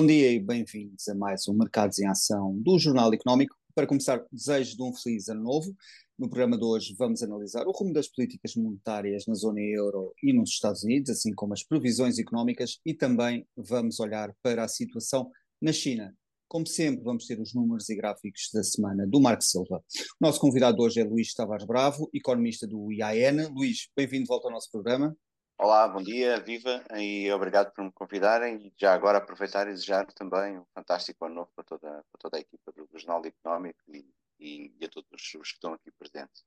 Bom dia e bem-vindos a mais um Mercados em Ação do Jornal Económico. Para começar, desejo de um feliz ano novo. No programa de hoje vamos analisar o rumo das políticas monetárias na zona euro e nos Estados Unidos, assim como as previsões económicas e também vamos olhar para a situação na China. Como sempre, vamos ter os números e gráficos da semana do Marco Silva. O nosso convidado hoje é Luís Tavares Bravo, economista do IAN. Luís, bem-vindo de volta ao nosso programa. Olá, bom dia, viva e obrigado por me convidarem já agora aproveitar e desejar também um fantástico ano novo para toda, para toda a equipa do, Jornal Económico e, e, e, a todos os que estão aqui presentes.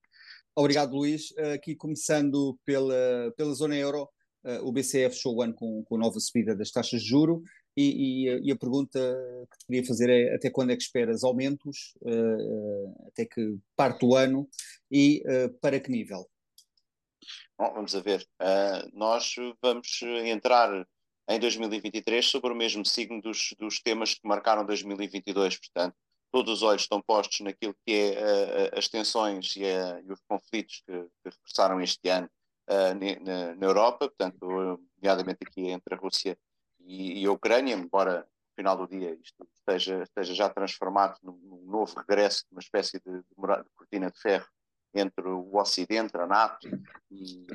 Obrigado, Luís. Aqui começando pela, pela zona euro, eh, o BCE fechou o ano com, com nova subida das taxas de juro e, e, e, a pergunta que te queria fazer é até quando é que esperas aumentos, uh, até que parte o ano e para que nível? Bom, vamos a ver. Uh, nós vamos entrar em 2023 sobre o mesmo signo dos, dos temas que marcaram 2022, portanto, todos os olhos estão postos naquilo que é uh, as tensões e, uh, e, os conflitos que, que regressaram este ano na, na, Europa, portanto, nomeadamente aqui entre a Rússia e, e a Ucrânia, embora no final do dia isto esteja, esteja já transformado num, num novo regresso, uma espécie de, de, de cortina de ferro entre o Ocidente, a NATO e,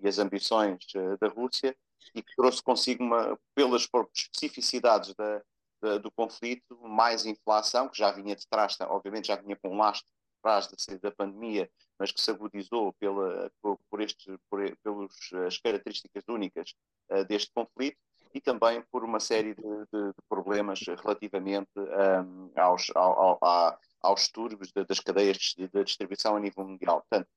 e as ambições eh, da Rússia e que trouxe consigo, uma, pelas especificidades da, da, do conflito, mais inflação, que já vinha de trás, obviamente já vinha com um lastro trás da, da pandemia, mas que se agudizou pela, por, por, estes, por pelos, as características únicas uh, deste conflito e também por uma série de, de, de problemas relativamente um, aos, ao, ao, aos turbos das cadeias de distribuição a nível mundial. Portanto,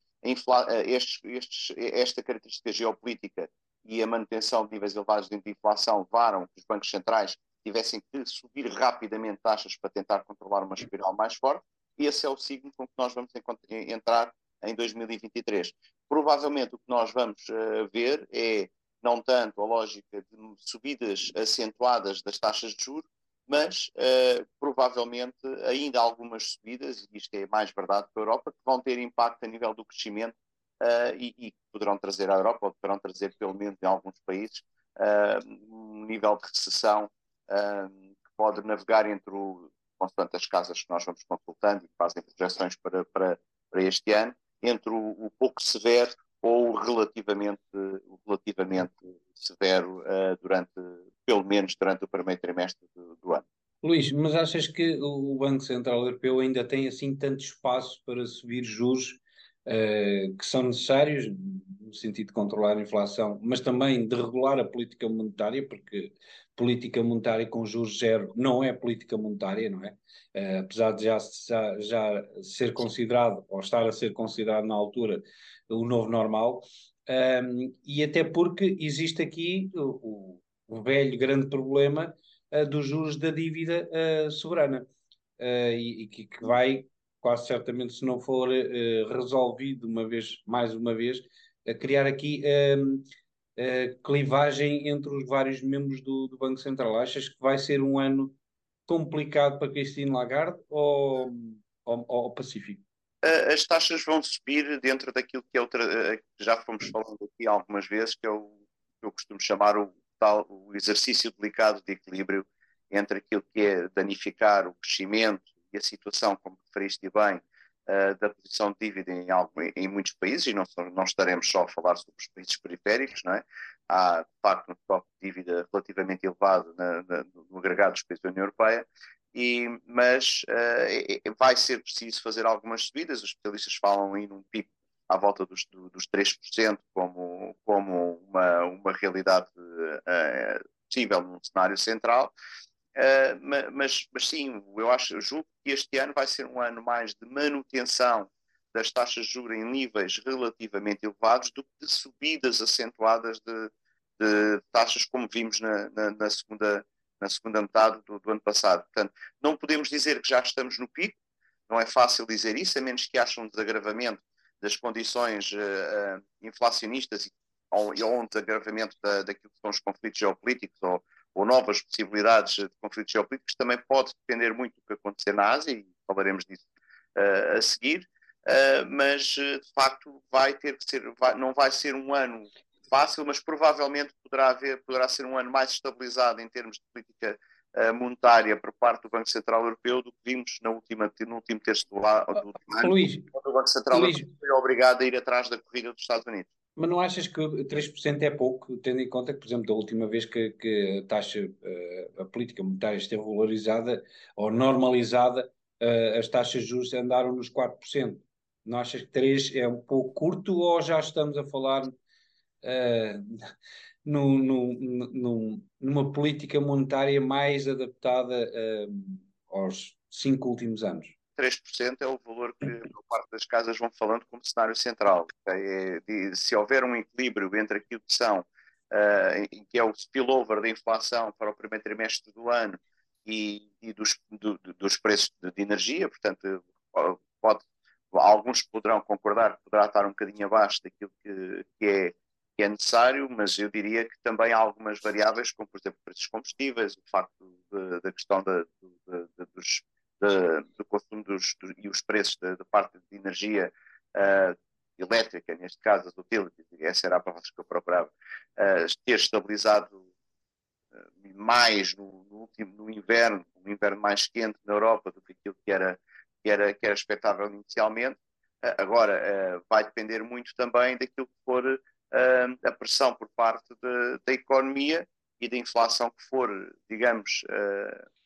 estes, estes, esta característica geopolítica e a manutenção de níveis elevados de inflação levaram que os bancos centrais tivessem que subir rapidamente taxas para tentar controlar uma espiral mais forte. Esse é o signo com que nós vamos entrar em 2023. Provavelmente o que nós vamos uh, ver é não tanto a lógica de subidas acentuadas das taxas de juros, mas uh, provavelmente ainda algumas subidas, e isto é mais verdade para a Europa, que vão ter impacto a nível do crescimento uh, e, e poderão trazer à Europa, ou poderão trazer pelo menos em alguns países, uh, um nível de recessão que pode navegar entre o, constante as casas que nós vamos consultando e que fazem projeções para, para, para este ano, entre o, o pouco severo ou relativamente, relativamente severo uh, durante, pelo menos durante o primeiro trimestre do, do, ano. Luís, mas achas que o Banco Central Europeu ainda tem assim tanto espaço para subir juros uh, que são necessários no sentido de controlar a inflação, mas também de regular a política monetária, porque política monetária com juros zero não é política monetária, não é? Uh, apesar de já, já, já ser considerado, ou estar a ser considerado na altura, o novo normal, um, e até porque existe aqui o, o velho grande problema uh, dos juros da dívida uh, soberana, e, e que, vai, quase certamente, se não for resolvido uma vez, mais uma vez, a criar aqui um, clivagem entre os vários membros do, do, Banco Central. Achas que vai ser um ano complicado para Christine Lagarde ou, ou, ou pacífico? as taxas vão subir dentro daquilo que é outra, que já fomos falando aqui algumas vezes, que é o que eu costumo chamar o, tal, o exercício delicado de equilíbrio entre aquilo que é danificar o crescimento e a situação, como referiste bem, uh, da posição de dívida em, algo, em muitos países, e não, não estaremos só a falar sobre os países periféricos, não é? há de facto um estoque de dívida relativamente elevado na, na, no agregado dos países da União Europeia, e, mas uh, vai ser preciso fazer algumas subidas. Os especialistas falam aí num pico à volta dos, dos 3% como, como uma, uma realidade uh, possível num cenário central. Uh, mas, mas sim, eu acho, eu julgo que este ano vai ser um ano mais de manutenção das taxas de juros em níveis relativamente elevados do que de subidas acentuadas de, de taxas como vimos na, na, na segunda na segunda metade do, do, ano passado. Portanto, não podemos dizer que já estamos no pico, não é fácil dizer isso, a menos que haja um desagravamento das condições uh, inflacionistas ou, ou um desagravamento da, daquilo que são os conflitos geopolíticos ou, ou, novas possibilidades de conflitos geopolíticos, também pode depender muito do que acontecer na Ásia, e falaremos disso uh, a seguir, mas de facto vai ter que ser, vai, não vai ser um ano fácil, mas provavelmente poderá haver, poderá ser um ano mais estabilizado em termos de política uh, monetária por parte do Banco Central Europeu do que vimos na última, no último terço do, do último ano, Luís, quando o Banco Central Luís, Europeu foi obrigado a ir atrás da corrida dos Estados Unidos. Mas não achas que 3% é pouco, tendo em conta que, por exemplo, da última vez que, que a taxa, a política monetária esteve valorizada ou normalizada, as taxas de juros andaram nos 4%. Não achas que 3 é um pouco curto ou já estamos a falar uh, no, no, no, numa política monetária mais adaptada uh, aos cinco últimos anos? 3% é o valor que a parte das casas vão falando como cenário central. É, de, se houver um equilíbrio entre aquilo que são, uh, que é o spillover da inflação para o primeiro trimestre do ano e, e dos, do, dos preços de, de, energia, portanto, pode, alguns poderão concordar que poderá estar um bocadinho abaixo daquilo que, que, é, é necessário, mas eu diria que também há algumas variáveis, como por exemplo preços combustíveis, o facto da questão dos, dos, do, e os preços da, parte de energia uh, elétrica, neste caso as utilities, essa era a palavra que eu procurava, uh, ter estabilizado mais no, no, último, no inverno, um inverno mais quente na Europa do que aquilo que era, que era, que era expectável inicialmente. Agora, vai depender muito também daquilo que for a pressão por parte de, da economia e da inflação que for, digamos,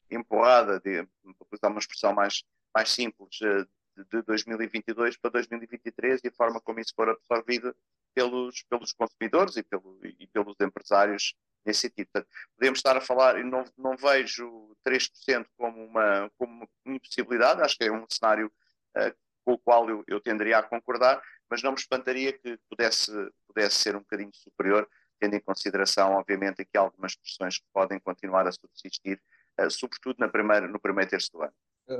empurrada, para usar uma expressão mais, mais simples, de, de 2022 para 2023 e a forma como isso for absorvido pelos, pelos consumidores e, pelo, e pelos empresários nesse sentido. Portanto, podemos estar a falar, eu não, não vejo 3% como uma, como uma impossibilidade, acho que é um cenário uh, com o qual eu, eu tenderia a concordar, mas não me espantaria que pudesse, pudesse ser um bocadinho superior, tendo em consideração, obviamente, aqui algumas pressões que podem continuar a subsistir, uh, sobretudo na primeira, no primeiro terço do ano.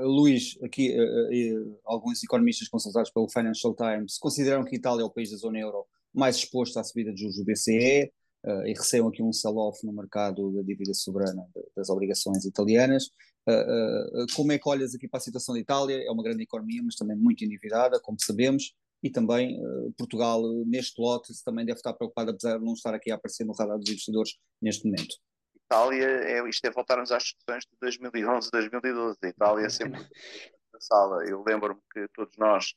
Luís, aqui uh, alguns economistas consultados pelo Financial Times consideram que Itália é o país da zona euro mais exposto à subida de juros do BCE, e receiam aqui um sell-off no mercado da dívida soberana das obrigações italianas. Como é que olhas aqui para a situação da Itália? É uma grande economia, mas também muito endividada, como sabemos, e também Portugal, neste lote, também deve estar preocupado, apesar de não estar aqui a aparecer no radar dos investidores neste momento. Itália, é, isto é voltarmos às discussões de 2011, 2012. A Itália é sempre na sala. Eu lembro-me que todos nós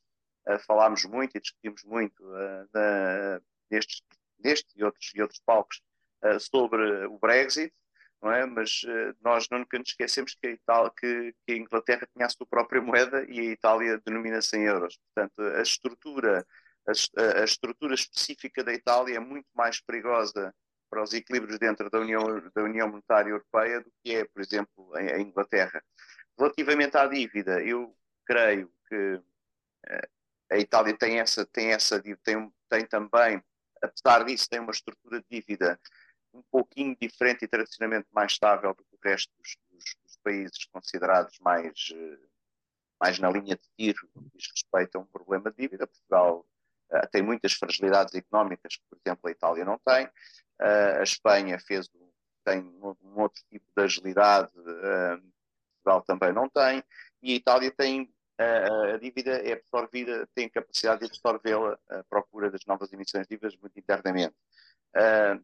uh, falámos muito e discutimos muito uh, na, nestes neste e outros, e outros palcos uh, sobre o Brexit, não é? mas nós nunca nos esquecemos que a, Itália, que, que a Inglaterra tinha a sua própria moeda e a Itália denomina-se em euros. Portanto, a estrutura, a, a, estrutura específica da Itália é muito mais perigosa para os equilíbrios dentro da União, da União Monetária Europeia do que é, por exemplo, a, Inglaterra. Relativamente à dívida, eu creio que uh, a Itália tem essa, tem essa tem, tem também apesar disso, tem uma estrutura de dívida um pouquinho diferente e tradicionalmente mais estável do que o resto dos, dos, dos países considerados mais, eh, mais na linha de tiro no que diz respeito a um problema de dívida. Portugal uh, tem muitas fragilidades económicas que, por exemplo, a Itália não tem. A Espanha fez tem um, outro tipo de agilidade, uh, Portugal também não tem. E a Itália tem a, a dívida é absorvida, tem capacidade de absorvê-la à procura das novas emissões de dívidas muito internamente. Uh,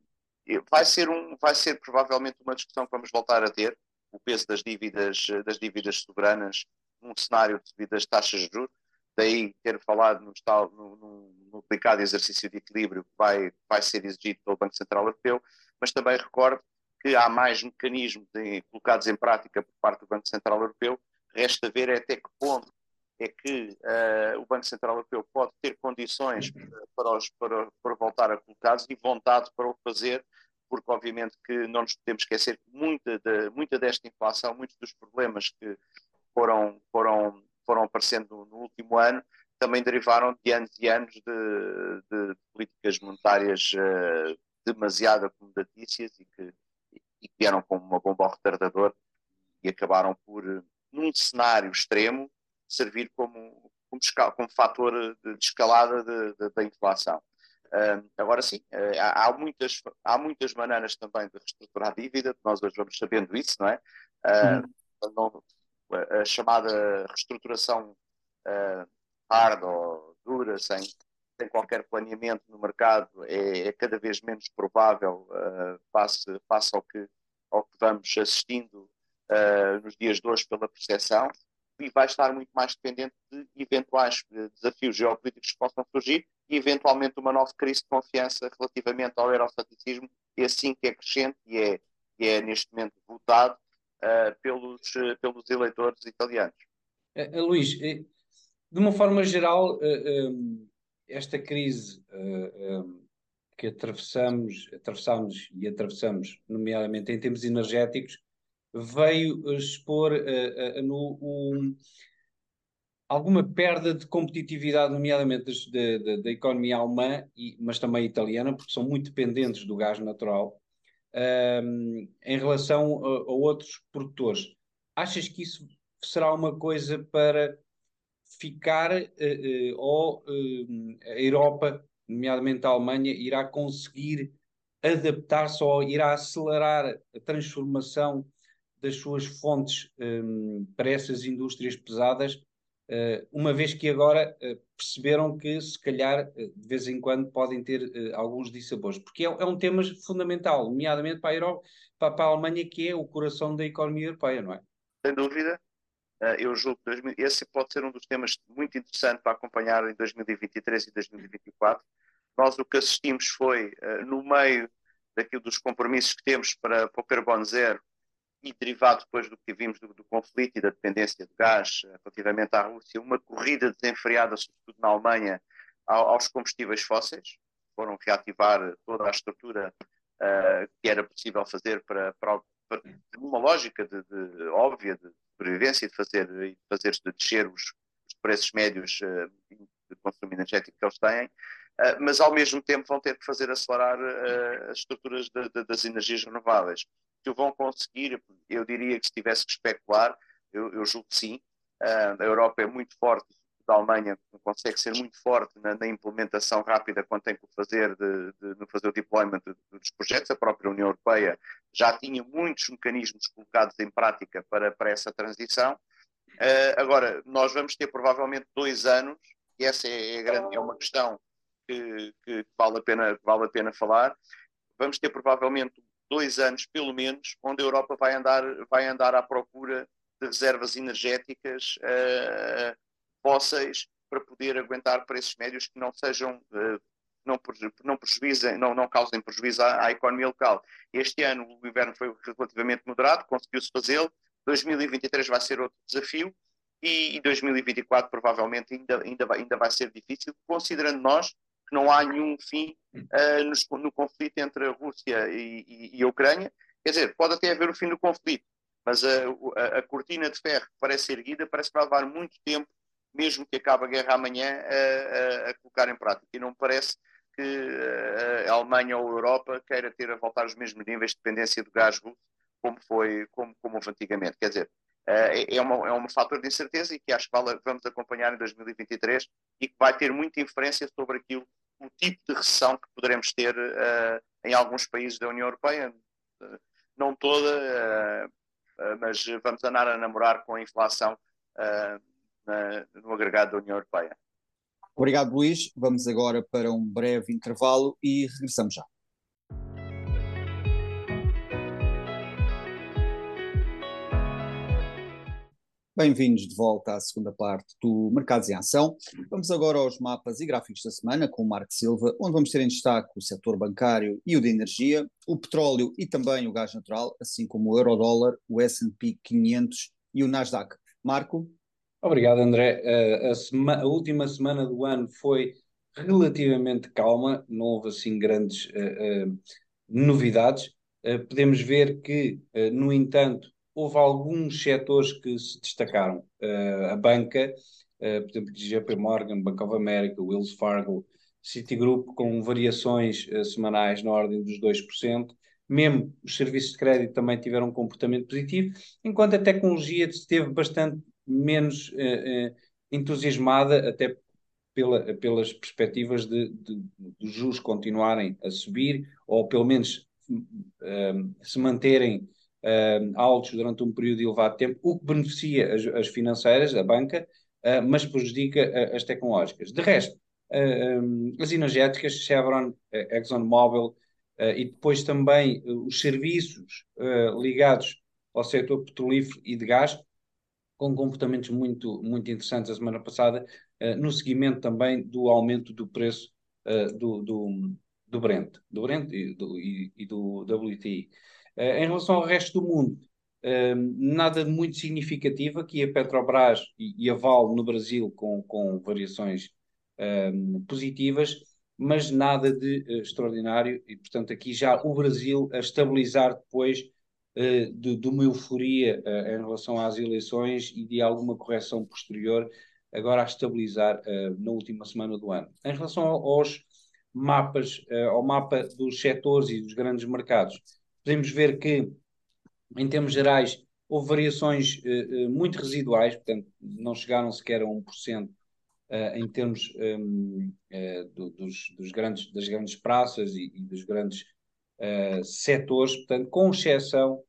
vai, ser um, vai ser provavelmente uma discussão que vamos voltar a ter, o peso das dívidas, das dívidas soberanas num cenário de subidas taxas de juros, daí ter falado no, tal, no, no, no aplicado exercício de equilíbrio que vai, vai ser exigido pelo Banco Central Europeu, mas também recordo que há mais mecanismos de, colocados em prática por parte do Banco Central Europeu, resta ver até que ponto é que uh, o Banco Central Europeu pode ter condições para, os, para, para voltar a colocá-los e vontade para o fazer, porque obviamente que não nos podemos esquecer que muita, de, muita desta inflação, muitos dos problemas que foram, foram, foram aparecendo no último ano, também derivaram de anos e anos de, de políticas monetárias uh, demasiado acomodatícias e que, e que vieram como uma bomba ao retardador e acabaram por, num cenário extremo, servir como, como, como fator de, de escalada da inflação. Uh, agora sim, uh, há, há, muitas, há muitas maneiras também de reestruturar a dívida, nós hoje vamos sabendo isso, não é? Uh, não, a chamada reestruturação hard ou dura, sem, sem qualquer planeamento no mercado, é, é cada vez menos provável face, face ao, que, ao que vamos assistindo uh, nos dias de hoje pela percepção. E vai estar muito mais dependente de eventuais desafios geopolíticos que possam surgir e eventualmente uma nova crise de confiança relativamente ao euroceticismo, e assim que é crescente e é, e é neste momento votado uh, pelos, uh, pelos eleitores italianos. Uh, Luís, de uma forma geral, um, esta crise um, que atravessamos, atravessamos e atravessamos, nomeadamente em termos energéticos, veio expor no, um, alguma perda de competitividade, nomeadamente da economia alemã, e, mas também italiana, porque são muito dependentes do gás natural, um, em relação a, a, outros produtores. Achas que isso será uma coisa para ficar, uh, ou a Europa, nomeadamente a Alemanha, irá conseguir adaptar-se ou irá acelerar a transformação das suas fontes um, para essas indústrias pesadas, uh, uma vez que agora uh, perceberam que, se calhar, uh, de vez em quando podem ter alguns dissabores, porque é, é, um tema fundamental, nomeadamente para a, Europa, para, a Alemanha, que é o coração da economia europeia, não é? Sem dúvida. Eu julgo que esse pode ser um dos temas muito interessantes para acompanhar em 2023 e 2024. Nós o que assistimos foi, no meio daquilo dos compromissos que temos para, para o carbono zero, e derivado depois do que vimos do, do, conflito e da dependência de gás eh, relativamente à Rússia, uma corrida desenfreada, sobretudo na Alemanha, ao, aos combustíveis fósseis. Foram reativar toda a estrutura uh, que era possível fazer para, para, para uma lógica de, de, óbvia de sobrevivência e de fazer, de fazer de descer os, os preços médios uh, de consumo energético que eles têm. Uh, mas ao mesmo tempo vão ter que fazer acelerar uh, as estruturas de, de, das energias renováveis que vão conseguir, eu diria que se tivesse que especular, eu, eu julgo que sim. Uh, a Europa é muito forte, a Alemanha consegue ser muito forte na, na, implementação rápida quando tem que fazer, de, de, de fazer o deployment dos projetos. A própria União Europeia já tinha muitos mecanismos colocados em prática para, para essa transição. Uh, agora, nós vamos ter provavelmente dois anos, e essa é, é, grande, é uma questão que, que, vale, a pena, vale a pena falar. Vamos ter provavelmente dois anos, pelo menos, onde a Europa vai andar, vai andar à procura de reservas energéticas uh, fósseis para poder aguentar preços médios que não sejam uh, não, não, não, causem prejuízo à, à, economia local. Este ano o inverno foi relativamente moderado, conseguiu-se fazê-lo. 2023 vai ser outro desafio e, e 2024 provavelmente ainda, ainda, vai, ainda vai ser difícil, considerando nós que não há nenhum fim uh, no, conflito entre a Rússia e, e, e, a Ucrânia. Quer dizer, pode até haver o fim do conflito, mas a, a, a, cortina de ferro que parece erguida parece que vai levar muito tempo, mesmo que acabe a guerra amanhã, a, a colocar em prática. E não parece que eh, a Alemanha ou a Europa queira ter a voltar aos mesmos níveis de dependência do gás russo como foi como, como antigamente. Quer dizer, é, é, uma, é um fator de incerteza e que acho que vamos acompanhar em 2023 e que vai ter muita inferência sobre aquilo, o tipo de recessão que poderemos ter uh, em alguns países da União Europeia, uh, não toda, uh, mas vamos andar a namorar com a inflação na, no agregado da União Europeia. Obrigado, Luís. Vamos agora para um breve intervalo e regressamos já. Bem-vindos de volta à segunda parte do Mercados em Ação. Vamos agora aos mapas e gráficos da semana com o Marco Silva, onde vamos ter em destaque o setor bancário e o de energia, o petróleo e também o gás natural, assim como o eurodólar, o S&P 500 e o Nasdaq. Marco? Obrigado, André. Uh, a, sema a, última semana do ano foi relativamente calma, não houve assim grandes uh, uh, novidades. podemos ver que, no entanto, houve alguns setores que se destacaram. Uh, a banca, uh, por exemplo, JP Morgan, Bank of America, Wells Fargo, Citigroup, com variações uh, semanais na ordem dos 2%. Mesmo os serviços de crédito também tiveram um comportamento positivo, enquanto a tecnologia esteve bastante menos entusiasmada, até pela, pelas perspectivas de, de, de juros continuarem a subir, ou pelo menos se manterem uh, altos durante um período de elevado tempo, o que beneficia as, as financeiras, a banca, uh, mas prejudica uh, as tecnológicas. De resto, um, as energéticas, Chevron, ExxonMobil e depois também os serviços ligados ao setor petrolífero e de gás, com comportamentos muito, muito interessantes a semana passada, no seguimento também do aumento do preço do, do, do Brent, do Brent e do, e, e do WTI. Uh, em relação ao resto do mundo, nada muito significativo. Aqui a Petrobras e, a Val no Brasil com, com variações positivas, mas nada de uh, extraordinário. E, portanto, aqui já o Brasil a estabilizar depois uh, de, de, uma euforia uh, em relação às eleições e de alguma correção posterior, agora a estabilizar na última semana do ano. Em relação aos mapas, ao mapa dos setores e dos grandes mercados, podemos ver que, em termos gerais, houve variações muito residuais, portanto, não chegaram sequer a 1% uh, em termos um, uh, eh, do, dos, dos, grandes, das grandes praças e, e dos grandes uh, setores, portanto, com exceção,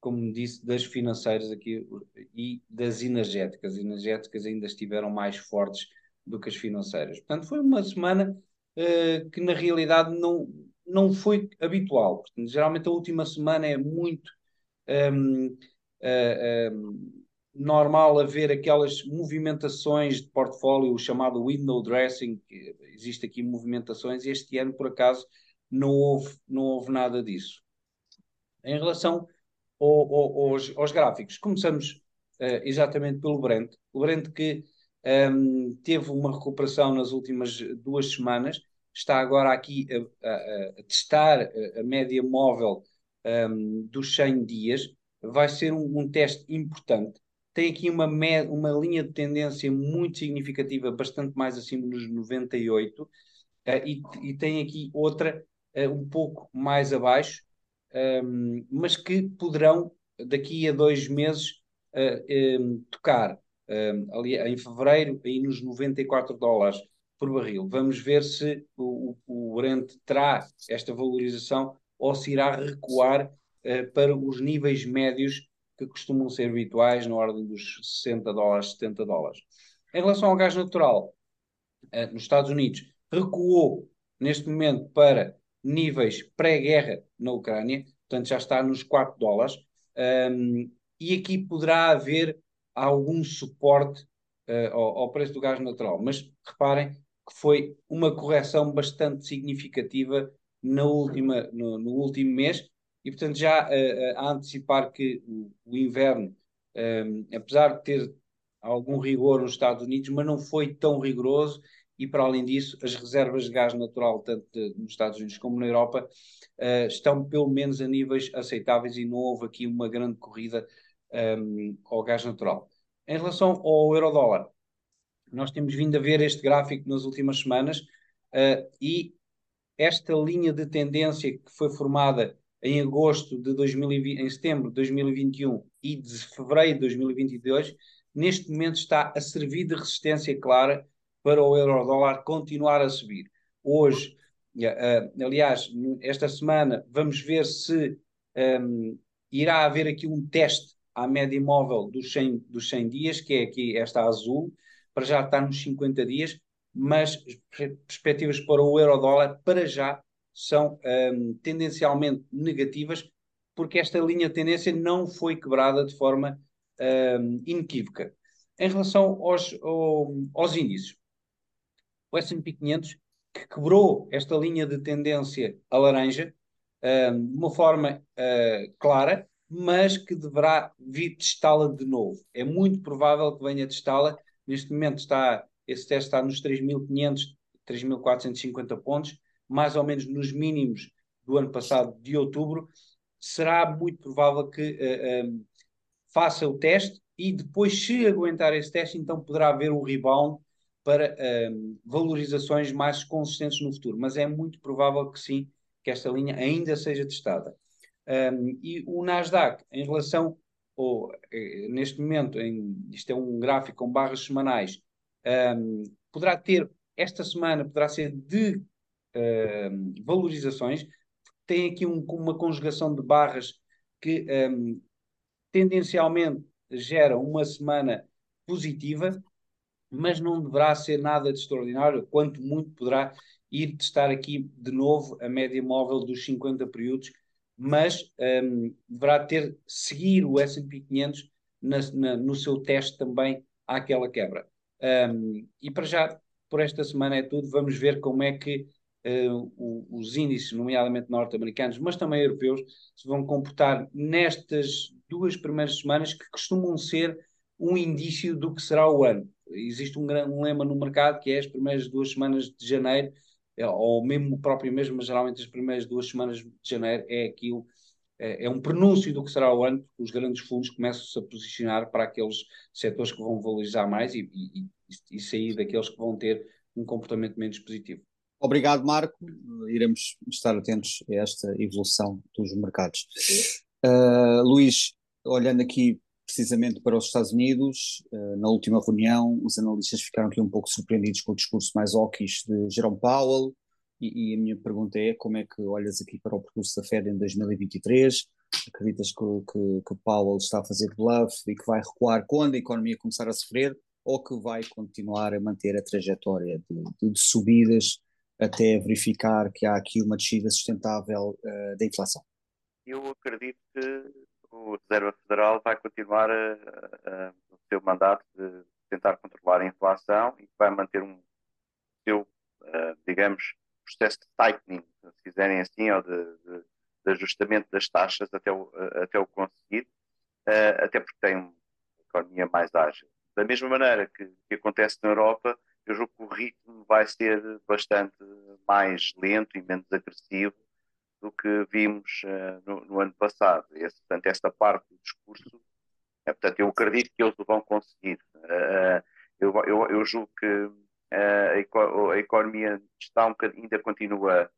como disse, das financeiras aqui e das energéticas. As energéticas ainda estiveram mais fortes do que as financeiras. Portanto, foi uma semana que na realidade não, não foi habitual. Portanto, geralmente a última semana é muito. Um, uh, um, normal haver aquelas movimentações de portfólio, o chamado window dressing, que existe aqui movimentações, e este ano, por acaso, não houve, não houve nada disso. Em relação ao, ao, aos, aos, gráficos, começamos uh, exatamente pelo Brent. O Brent que um, teve uma recuperação nas últimas duas semanas, está agora aqui a, a, a testar a, média móvel um, dos 100 dias. Vai ser um, um teste importante tem aqui uma, uma linha de tendência muito significativa, bastante mais acima dos 98, uh, e, e tem aqui outra uh, um pouco mais abaixo, um, mas que poderão, daqui a dois meses, uh, eh, um, tocar um, ehm, ali em fevereiro, aí nos 94 dólares por barril. Vamos ver se o, o Brent terá esta valorização ou se irá recuar para os níveis médios que costumam ser habituais na ordem dos 60 dólares, 70 dólares. Em relação ao gás natural, eh, nos Estados Unidos, recuou neste momento para níveis pré-guerra na Ucrânia, portanto já está nos 4 dólares, um, e aqui poderá haver algum suporte uh, ao, ao, preço do gás natural. Mas reparem que foi uma correção bastante significativa na última, no, no último mês e, portanto, já uh, a antecipar que o, o inverno, um, apesar de ter algum rigor nos Estados Unidos, mas não foi tão rigoroso e, para além disso, as reservas de gás natural, tanto de, nos Estados Unidos como na Europa, uh, estão pelo menos a níveis aceitáveis e não houve aqui uma grande corrida um, ao gás natural. Em relação ao euro-dólar, nós temos vindo a ver este gráfico nas últimas semanas uh, e esta linha de tendência que foi formada em agosto de 2020, em setembro de 2021 e de fevereiro de 2022, neste momento está a servir de resistência clara para o euro-dólar continuar a subir. Hoje, uh, aliás, esta semana, vamos ver se um, irá haver aqui um teste à média móvel dos 100, dos 100 dias, que é aqui esta azul, para já estar nos 50 dias, mas perspectivas para o euro-dólar, para já, são um, tendencialmente negativas, porque esta linha de tendência não foi quebrada de forma um, inequívoca. Em relação aos, aos índices, o S&P 500 que quebrou esta linha de tendência a laranja um, de uma forma uh, clara, mas que deverá vir testá-la de novo. É muito provável que venha testá-la. Neste momento está, esse teste está nos 3.500, 3.450 pontos mais ou menos nos mínimos do ano passado, de outubro, será muito provável que uh, eh, um, eh, faça o teste e depois, se aguentar esse teste, então poderá haver um rebound para um, valorizações mais consistentes no futuro. Mas é muito provável que sim, que esta linha ainda seja testada. Um, e o Nasdaq, em relação, ou, eh, neste momento, em, isto é um gráfico com barras semanais, um, poderá ter, esta semana, poderá ser de uh, valorizações, tem aqui um, uma conjugação de barras que um, tendencialmente gera uma semana positiva, mas não deverá ser nada de extraordinário, quanto muito poderá ir testar aqui de novo a média móvel dos 50 períodos mas um, deverá ter seguir o S&P 500 na, na, no seu teste também àquela quebra. Um, e para já, por esta semana é tudo. Vamos ver como é que uh, os índices, nomeadamente norte-americanos, mas também europeus, se vão comportar nestas duas primeiras semanas que costumam ser um indício do que será o ano. Existe um, um lema no mercado que é as primeiras duas semanas de janeiro, ou mesmo o próprio mês, mas geralmente as primeiras duas semanas de janeiro é aquilo, é, é um prenúncio do que será o ano, porque os grandes fundos começam-se a posicionar para aqueles setores que vão valorizar mais e, e, e sair daqueles que vão ter um comportamento menos positivo. Obrigado, Marco. Iremos estar atentos a esta evolução dos mercados. Uh, Luís, olhando aqui precisamente para os Estados Unidos, uh, na última reunião, os analistas ficaram aqui um pouco surpreendidos com o discurso mais hawkish de Jerome Powell. E, e, a minha pergunta é: como é que olhas aqui para o percurso da Fed em 2023? Acreditas que, que, que Powell está a fazer bluff e que vai recuar quando a economia começar a sofrer? Ou que vai continuar a manter a trajetória de, de, de subidas até verificar que há aqui uma descida sustentável uh, da inflação? Eu acredito que o Reserva Federal vai continuar a, o seu mandato de tentar controlar a inflação e vai manter um seu, uh, digamos, processo de tightening, se quiserem assim, ou de, de, de ajustamento das taxas até o, até o conseguir, uh, até porque tem uma economia mais ágil. Da mesma maneira que, que acontece na Europa, eu julgo que o ritmo vai ser bastante mais lento e menos agressivo do que vimos uh, no, no, ano passado. Esse, portanto, esta parte do discurso, é, portanto, eu acredito que eles o vão conseguir. Uh, eu, eu, eu, julgo que uh, a, economia está um ainda continua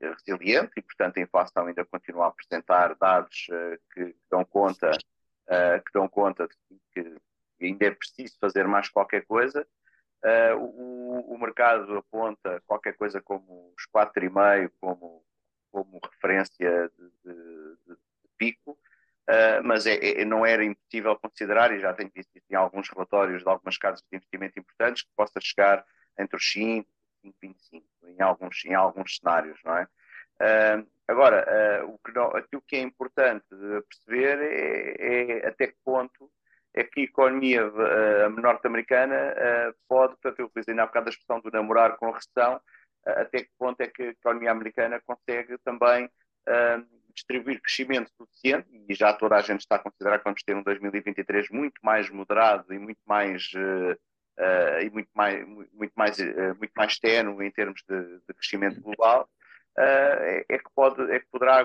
resiliente e, portanto, a inflação ainda continua a apresentar dados que dão conta, que dão conta de que ainda é preciso fazer mais qualquer coisa Uh, o, o, mercado aponta qualquer coisa como os 4,5 como, como referência de, de, de, pico, uh, mas é, é, não era impossível considerar, e já tenho visto isso em alguns relatórios de algumas casas de investimento importantes, que possa chegar entre os 5 e 5,25 em alguns, em alguns cenários, não é? Uh, agora, o que não, aquilo que é importante perceber é, é até que ponto é que a economia uh, norte-americana uh, pode, portanto, eu utilizei na bocado a expressão do namorar com a recessão, uh, até que ponto é que a economia americana consegue também distribuir crescimento suficiente, e já toda a gente está a considerar que vamos ter um 2023 muito mais moderado e muito mais e muito mais muito mais muito mais em termos de, de crescimento global é, é, que pode é que poderá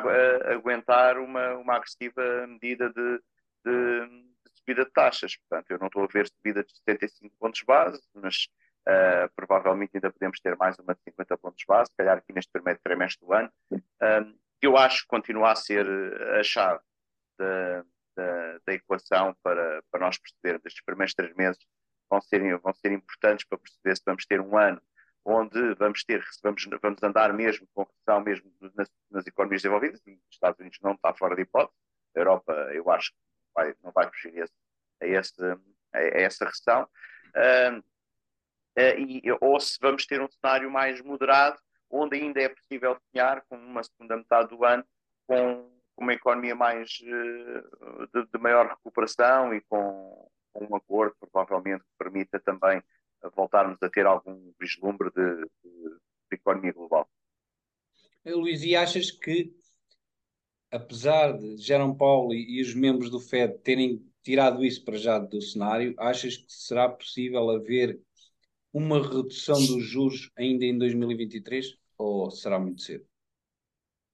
aguentar uma uma agressiva medida de, de subida de taxas. Portanto, eu não estou a ver subida de 75 pontos base, mas uh, provavelmente ainda podemos ter mais uma de 50 pontos base, se calhar aqui neste primeiro trimestre do ano, um, que eu acho que continua a ser a chave da, da, da equação para, para nós percebermos. Estes primeiros três meses vão ser, vão ser importantes para perceber se vamos ter um ano onde vamos ter, vamos, vamos andar mesmo com recessão mesmo nas, nas economias desenvolvidas, e os Estados Unidos não está fora de hipótese, a Europa eu acho que vai, não vai fugir a, esse, a, essa recessão. Uh, e, ou se vamos ter um cenário mais moderado, onde ainda é possível sonhar com uma segunda metade do ano com, uma economia mais uh, de, de, maior recuperação e com, com, um acordo provavelmente que permita também voltarmos a ter algum vislumbre de, de, de economia global. Luís, e achas que apesar de Jerome e, e, os membros do Fed terem tirado isso para já do cenário, achas que será possível haver uma redução dos juros ainda em 2023 ou será muito cedo?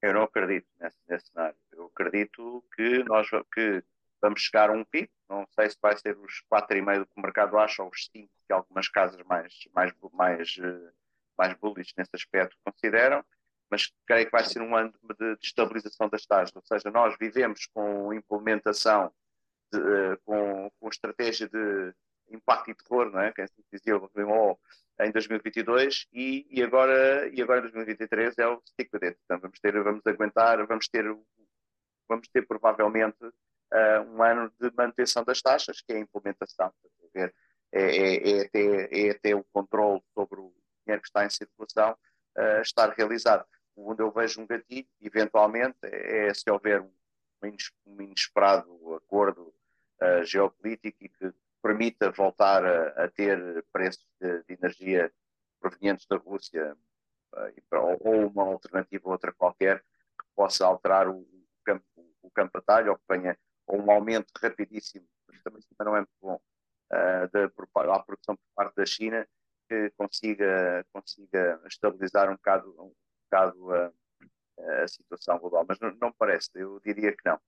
Eu não acredito nesse, nesse cenário. Eu acredito que nós que vamos chegar a um pico, não sei se vai ser os 4,5 que o mercado acha ou os 5 que algumas casas mais, mais, mais, eh, mais bullish nesse aspecto consideram, mas creio que vai ser um ano de, de estabilização das taxas, ou seja, nós vivemos com implementação, de, eh, com, com estratégia de impacto e terror, não é? que assim dizia o em 2022 e, e, agora, e agora em 2023 é o stick with it. Portanto, vamos ter, vamos aguentar, vamos ter, vamos ter provavelmente uh, um ano de manutenção das taxas, que é a implementação. É, é, é, até, é até o controle sobre o dinheiro que está em circulação uh, estar realizado. onde eu vejo um gatilho, eventualmente, é se houver um inesperado acordo uh, geopolítico e que permita voltar a, a ter preços de, de, energia provenientes da Rússia uh, ou uma alternativa outra qualquer que possa alterar o, o campo, o campo de batalha ou que venha ou um aumento rapidíssimo, mas também não é muito bom, uh, da, à produção por parte da China que consiga, consiga estabilizar um bocado, um bocado a, a situação global. Mas não, não parece, eu diria que não.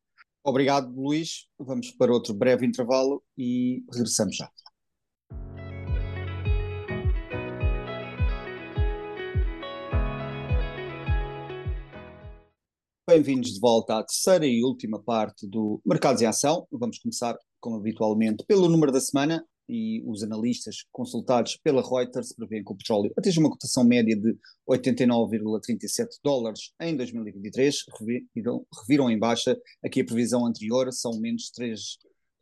Obrigado, Luís. Vamos para outro breve intervalo e regressamos já. Bem-vindos de volta à terceira e última parte do Mercados em Ação. Vamos começar, como habitualmente, pelo número da semana e os analistas consultados pela Reuters prevêem que o petróleo atinja uma cotação média de 89,37 dólares em 2023, reviram, em baixa aqui a previsão anterior, são menos 3,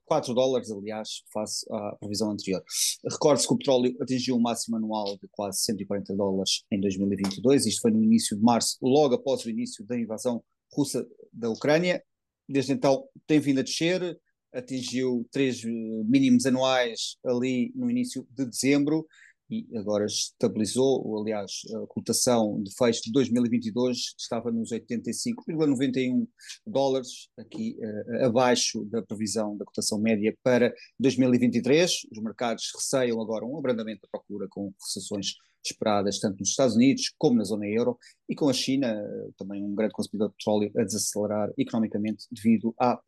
4 dólares, aliás, face à previsão anterior. Recorde-se que o petróleo atingiu um máximo anual de quase 140 dólares em 2022, isto foi no início de março, logo após o início da invasão russa da Ucrânia. Desde então tem vindo a descer, atingiu três eh, mínimos anuais ali no início de dezembro e agora estabilizou, aliás, a cotação de fecho de 2022 estava nos 85,91 dólares, aqui uh, abaixo da previsão da cotação média para 2023. Os mercados receiam agora um abrandamento da procura com recessões esperadas tanto nos Estados Unidos como na zona euro e com a China, também um grande consumidor de petróleo, a desacelerar economicamente devido à,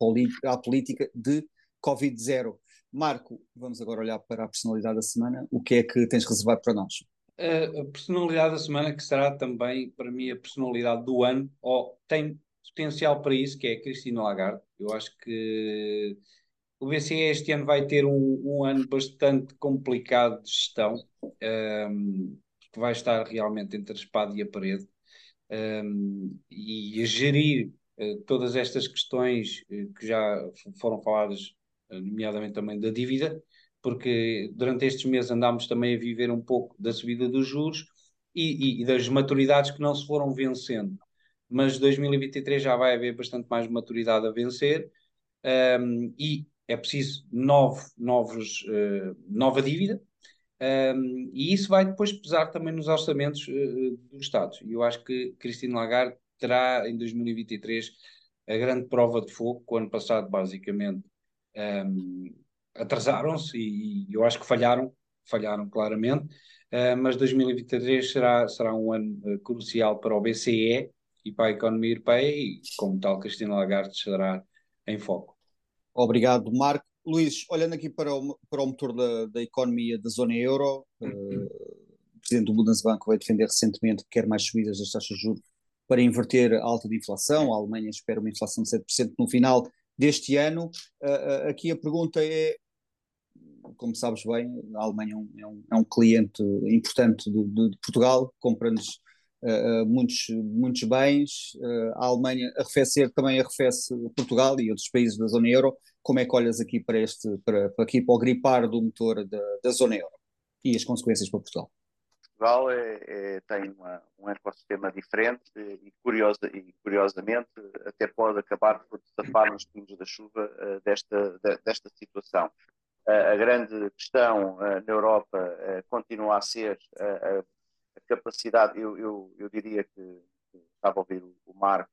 à política de Covid-0. Marco, vamos agora olhar para a personalidade da semana. O que é que tens reservado para nós? A personalidade da semana, que será também para mim a personalidade do ano, ou tem potencial para isso, que é a Cristina Lagarde. Eu acho que o BCE este ano vai ter um, um ano bastante complicado de gestão, um, que vai estar realmente entre a espada e a parede, um, e a gerir uh, todas estas questões uh, que já foram faladas, uh, nomeadamente também da dívida, porque durante estes meses andámos também a viver um pouco da subida dos juros e, e, e das maturidades que não se foram vencendo. Mas 2023 já vai haver bastante mais maturidade a vencer. Um, e é preciso novo, novos, uh, nova dívida, um, e isso vai depois pesar também nos orçamentos uh, dos Estados. E eu acho que Cristina Lagarde terá em 2023 a grande prova de fogo, que o ano passado basicamente um, atrasaram-se e, e, eu acho que falharam, falharam claramente, uh, mas 2023 será, será um ano uh, crucial para o BCE e para a economia europeia e, como tal, Cristina Lagarde estará em foco. Obrigado, Marco. Luís, olhando aqui para o, para o motor da, da economia da zona euro, uh, o presidente do Bundesbank vai defender recentemente que quer mais subidas das taxas de juros para inverter a alta de inflação. A Alemanha espera uma inflação de 7% no final deste ano. Uh, uh, aqui a pergunta é, como sabes bem, a Alemanha é um, é um, é cliente importante de Portugal, compra-nos uh, muitos, muitos bens. Uh, a Alemanha arrefecer também arrefece Portugal e outros países da zona euro. Como é que olhas aqui para este, para, para aqui para o gripar do motor da, da zona euro e as consequências para Portugal? Portugal é, é, tem uma, um ecossistema diferente e, curiosa, e, curiosamente até pode acabar por safar nos pingos da chuva uh, desta, de, desta situação. Uh, a grande questão uh, na Europa continua a ser a a capacidade, eu, eu, eu diria que, que, estava a ouvir o, o Marco,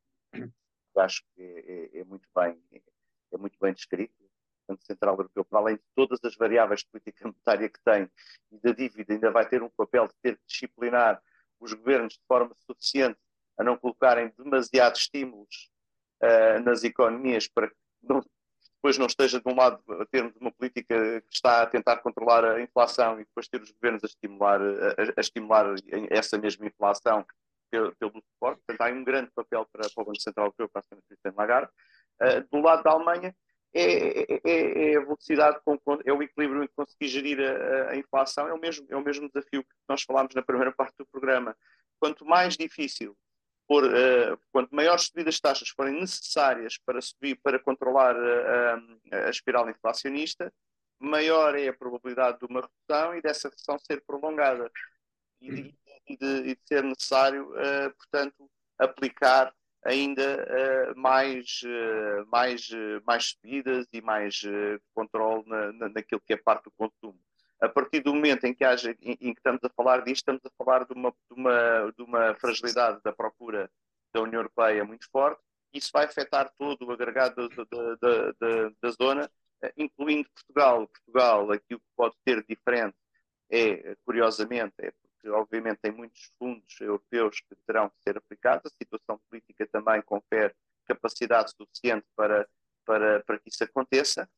acho que é, é, é, muito bem, é, é, muito bem descrito. O Banco Central Europeu, para além de todas as variáveis de política monetária que tem e da dívida, ainda vai ter um papel de ter que disciplinar os governos de forma suficiente a não colocarem demasiados estímulos uh, nas economias para que não, depois não esteja de um lado a termos uma política que está a tentar controlar a inflação e depois ter os governos a estimular, a, a estimular essa mesma inflação pelo, pelo suporte. Portanto, há um grande papel para, para o Banco Central Europeu, para a Sra. Christine Lagarde. Uh, do lado da Alemanha, é, é, é, é, a velocidade, é o equilíbrio entre conseguir gerir a, a, inflação, é o, mesmo, é o mesmo desafio que nós falámos na primeira parte do programa. Quanto mais difícil uh, quanto maiores subidas de taxas forem necessárias para subir, para controlar uh, a espiral inflacionista, maior é a probabilidade de uma redução e dessa redução ser prolongada e de, de, de ser necessário, uh, portanto, aplicar ainda mais, mais, mais subidas e mais controle na, na, naquilo que é parte do consumo. A partir do momento em que, haja, em, em que estamos a falar disto, estamos a falar de uma, de, uma, de uma fragilidade da procura da União Europeia muito forte, isso vai afetar todo o agregado da, da, da, da zona, incluindo Portugal. Portugal, aqui o que pode ter diferente é, curiosamente, é porque obviamente tem muitos fundos europeus que terão que ser aplicados, a situação política também confere capacidade suficiente para, para, para que isso aconteça.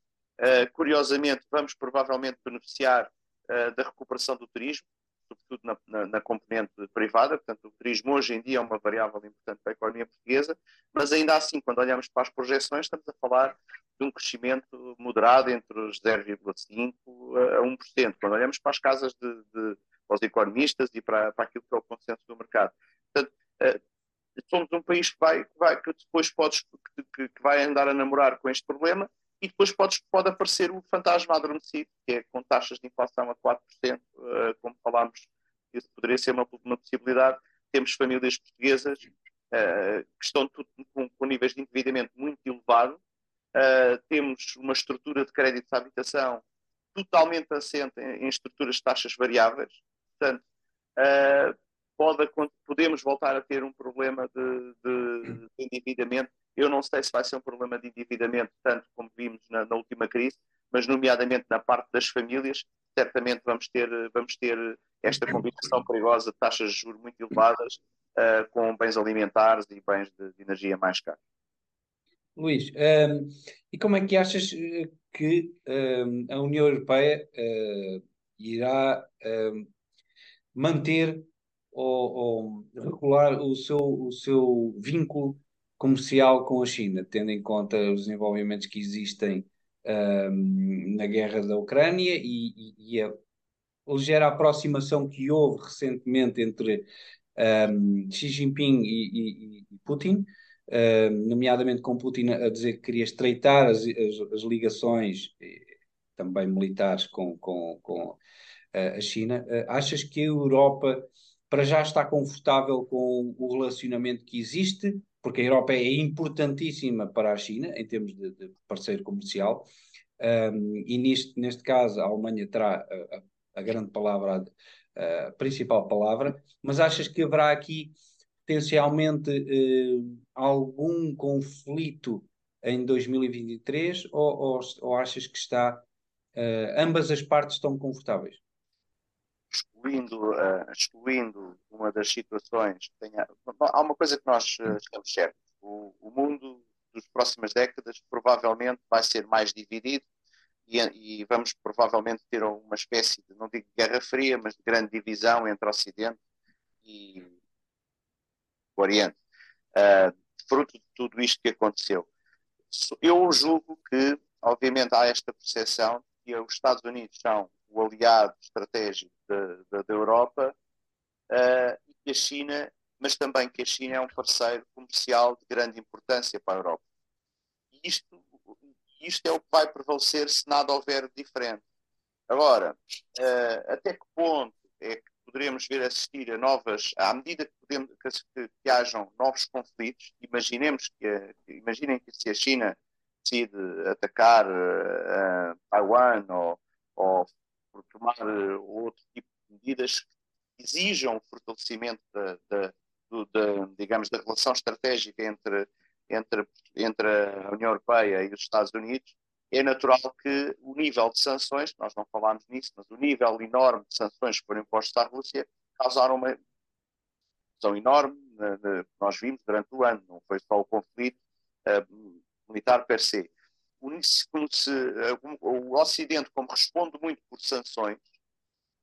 Uh, curiosamente, vamos provavelmente beneficiar uh, da recuperação do turismo, sobretudo na, na, na, componente privada. Portanto, o turismo hoje em dia é uma variável importante para a economia portuguesa, mas ainda assim, quando olhamos para as projeções, estamos a falar de um crescimento moderado entre os 0,5% a 1%. Quando olhamos para as casas de, de os economistas e para, para aquilo que é o consenso do mercado. Portanto, somos um país que, vai, que, vai, que depois podes, que, que, vai andar a namorar com este problema e depois podes, pode aparecer o fantasma adormecido, que é com taxas de inflação a 4%, uh, eh, como falámos, isso poderia ser uma, uma possibilidade. Temos famílias portuguesas uh, que estão tudo com, com níveis de endividamento muito elevado, Uh, temos uma estrutura de crédito de habitação totalmente assente em, em estruturas de taxas variáveis. Portanto, pode, podemos voltar a ter um problema de, de, de, endividamento. Eu não sei se vai ser um problema de endividamento, tanto como vimos na, na, última crise, mas, nomeadamente, na parte das famílias, certamente vamos ter, vamos ter esta combinação perigosa de taxas de juros muito elevadas uh, com bens alimentares e bens de, de energia mais caros. Luís, um, e como é que achas eh, que um, a União Europeia uh, irá um, manter ou, ou, regular o seu, o seu vínculo comercial com a China, tendo em conta os desenvolvimentos que existem na guerra da Ucrânia e, e, e a ligeira aproximação que houve recentemente entre Xi Jinping e, e Putin? uh, nomeadamente com Putin a dizer que queria estreitar as, as, as ligações, também militares, com, com, com a China. Uh, achas que a Europa, para já, está confortável com o relacionamento que existe? Porque a Europa é importantíssima para a China, em termos de, de parceiro comercial, um, e neste, neste caso a Alemanha terá a, a, grande palavra, a, a principal palavra, mas achas que haverá aqui potencialmente eh, algum conflito em 2023 ou, ou, ou achas que está eh, ambas as partes estão confortáveis? Excluindo, uh, excluindo uma das situações, tenha, há uma coisa que nós uh, estamos certos: o, o mundo das próximas décadas provavelmente vai ser mais dividido e, e, vamos provavelmente ter uma espécie de, não digo guerra fria, mas de grande divisão entre o Ocidente e, o Oriente, uh, fruto de tudo isto que aconteceu. Eu julgo que, obviamente, há esta percepção que os Estados Unidos são o aliado estratégico da, Europa uh, a China, mas também que a China é um parceiro comercial de grande importância para a Europa. E isto, isto é o que vai prevalecer se nada houver diferente. Agora, uh, até que ponto é que poderemos ver assistir a novas, à medida que, podemos, que, que hajam novos conflitos, imaginemos que, imaginem que se a China decide atacar uh, Taiwan ou, ou tomar uh, outro tipo de medidas que exijam o fortalecimento da, da, do, da, digamos, da relação estratégica entre, entre, entre a União Europeia e os Estados Unidos, é natural que o nível de sanções, nós não falámos nisso, mas o nível enorme de sanções que foram impostas à Rússia causaram uma são enorme, nós vimos durante o ano, não foi só o conflito uh, militar per se. O, se, uh, o Ocidente, como responde muito por sanções,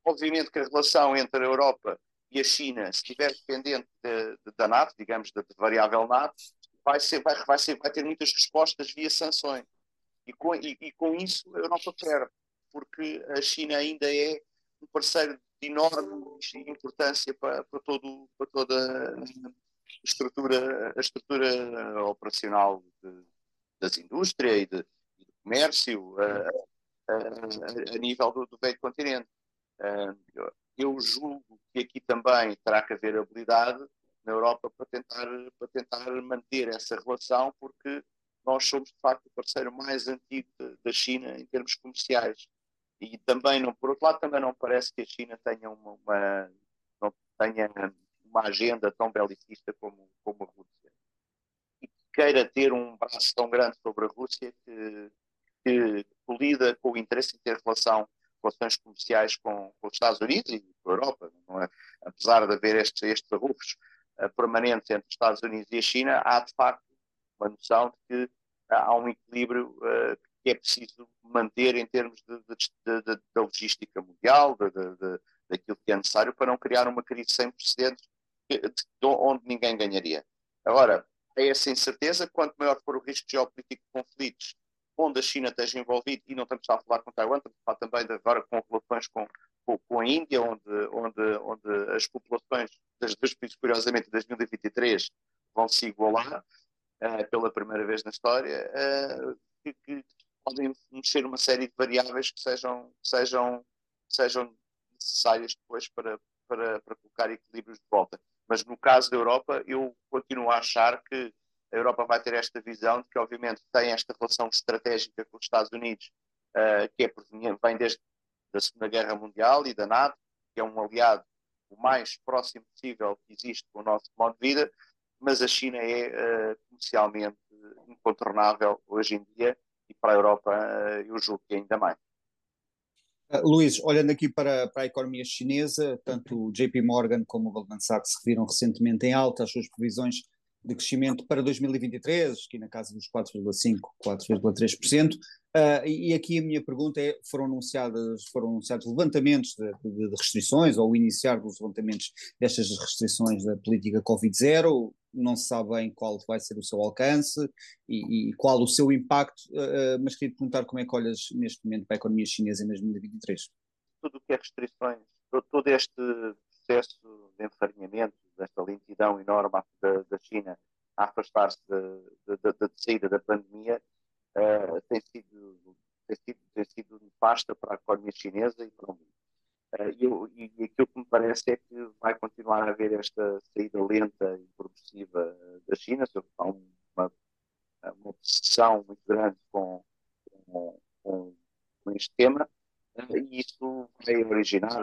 obviamente que a relação entre a Europa e a China, se estiver dependente de, de, da NATO, digamos, da variável NATO, vai, ser, vai, vai, ser, vai ter muitas respostas via sanções. E com, e, e com isso a Europa perde, porque a China ainda é um parceiro de enorme importância para, para, todo, para toda a estrutura, a estrutura operacional de, das indústrias e e de comércio a, nível do, do velho continente. Eu julgo que aqui também terá que haver habilidade na Europa para tentar, para tentar manter essa relação, porque nós somos de facto o parceiro mais antigo da China em termos comerciais. E também, não, por outro lado, também não parece que a China tenha uma, uma não tenha uma agenda tão belicista como, como a Rússia. Queira ter um braço tão grande sobre a Rússia que, que colida com o interesse em ter relação, relações comerciais com, com os Estados Unidos e com a Europa. É? Apesar de haver estes, estes arrufos uh, permanentes entre os Estados Unidos e a China, há de facto uma noção de que há um equilíbrio uh, que é preciso manter em termos da logística mundial, de, de, daquilo que é necessário para não criar uma crise sem precedentes onde ninguém ganharia. Agora, é essa incerteza, quanto maior for o risco geopolítico de conflitos onde a China esteja envolvida, e não estamos a falar com Taiwan, estamos a falar também agora com relações com, com, com, a Índia, onde, onde, onde as populações das dois países, curiosamente, em 2023 vão se igualar uh, pela primeira vez na história, uh, que, que, podem mexer uma série de variáveis que sejam, sejam, sejam necessárias depois para, para, para colocar equilíbrios de volta. Mas no caso da Europa, eu continuo a achar que a Europa vai ter esta visão de que, obviamente, tem esta relação estratégica com os Estados Unidos, uh, que é vem desde a Segunda Guerra Mundial e da NATO, que é um aliado o mais próximo possível que existe com o nosso modo de vida, mas a China é uh, comercialmente incontornável hoje em dia e para a Europa uh, eu julgo que ainda mais. Uh, Luís, olhando aqui para, para, a economia chinesa, tanto o JP Morgan como o Goldman Sachs reviram recentemente em alta as suas previsões de crescimento para 2023, aqui na casa dos 4,5%, 4,3%. Uh, e aqui a minha pergunta é: foram anunciadas, foram anunciados levantamentos de, de, de restrições ou iniciar dos levantamentos destas restrições da política Covid-0? Não se sabe bem qual vai ser o seu alcance e, e qual o seu impacto, uh, mas queria te perguntar como é que olhas neste momento para a economia chinesa em 2023. Tudo o que é restrições, todo, este processo de enfarinhamento, desta lentidão enorme da China a afastar-se da saída da pandemia, uh, tem, sido, tem, sido, tem sido nefasta para a economia chinesa e para o mundo. Uh, e, aquilo que me parece é que vai continuar a haver esta saída lenta e progressiva da China, há uma, uma obsessão muito grande com, com, com, com este tema, uh, e isso vai originar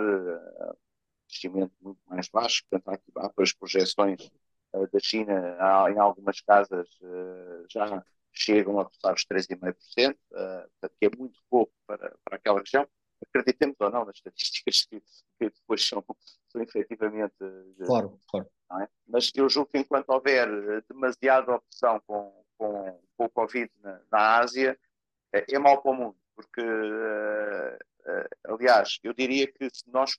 investimento muito mais baixo, portanto há, há as projeções uh, da China, em algumas casas uh, já chegam a roçar os 3,5%, uh, portanto que é muito pouco para, para aquela região, acreditemos ou não nas estatísticas que, que depois são, são efetivamente... Claro, claro. É? Mas eu julgo que enquanto houver demasiada opção com, com, com o Covid na, na Ásia, é, é mau para o mundo, porque, aliás, eu diria que se nós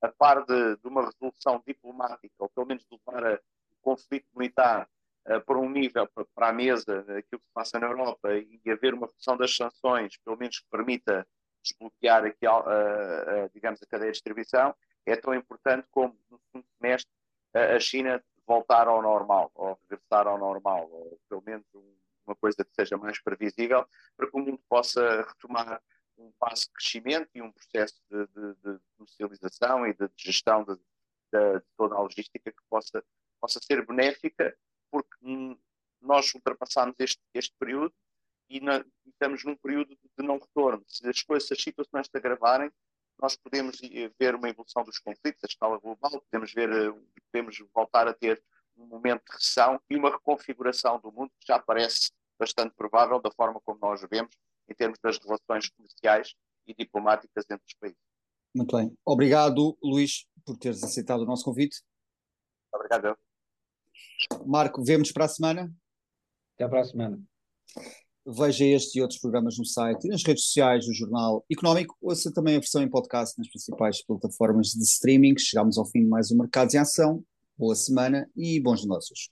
a par de, de, uma resolução diplomática, ou pelo menos de levar o conflito militar uh, para um nível, para, a mesa, aquilo que se passa na Europa, e haver uma redução das sanções, pelo menos que permita desbloquear aqui, uh, digamos, a cadeia de distribuição, é tão importante como no segundo semestre a China voltar ao normal, ou regressar ao normal, ou pelo menos uma coisa que seja mais previsível, para que o mundo possa retomar um passo de crescimento e um processo de, de, de comercialização e de, gestão de, de, toda a logística que possa, possa ser benéfica, porque nós ultrapassamos este, este período e, na, estamos num período de não retorno. Se as coisas, se as situações se agravarem, nós podemos ver uma evolução dos conflitos a escala global, podemos ver, podemos voltar a ter um momento de recessão e uma reconfiguração do mundo que já parece bastante provável da forma como nós vemos em termos das relações comerciais e diplomáticas entre os países. Muito bem. Obrigado, Luís, por teres aceitado o nosso convite. Obrigado. Marco, vemos para a semana. Até para a semana. Veja este e outros programas no site e nas redes sociais do Jornal Económico. Ouça também a versão em podcast nas principais plataformas de streaming. Chegamos ao fim de mais um Mercados em Ação. Boa semana e bons negócios.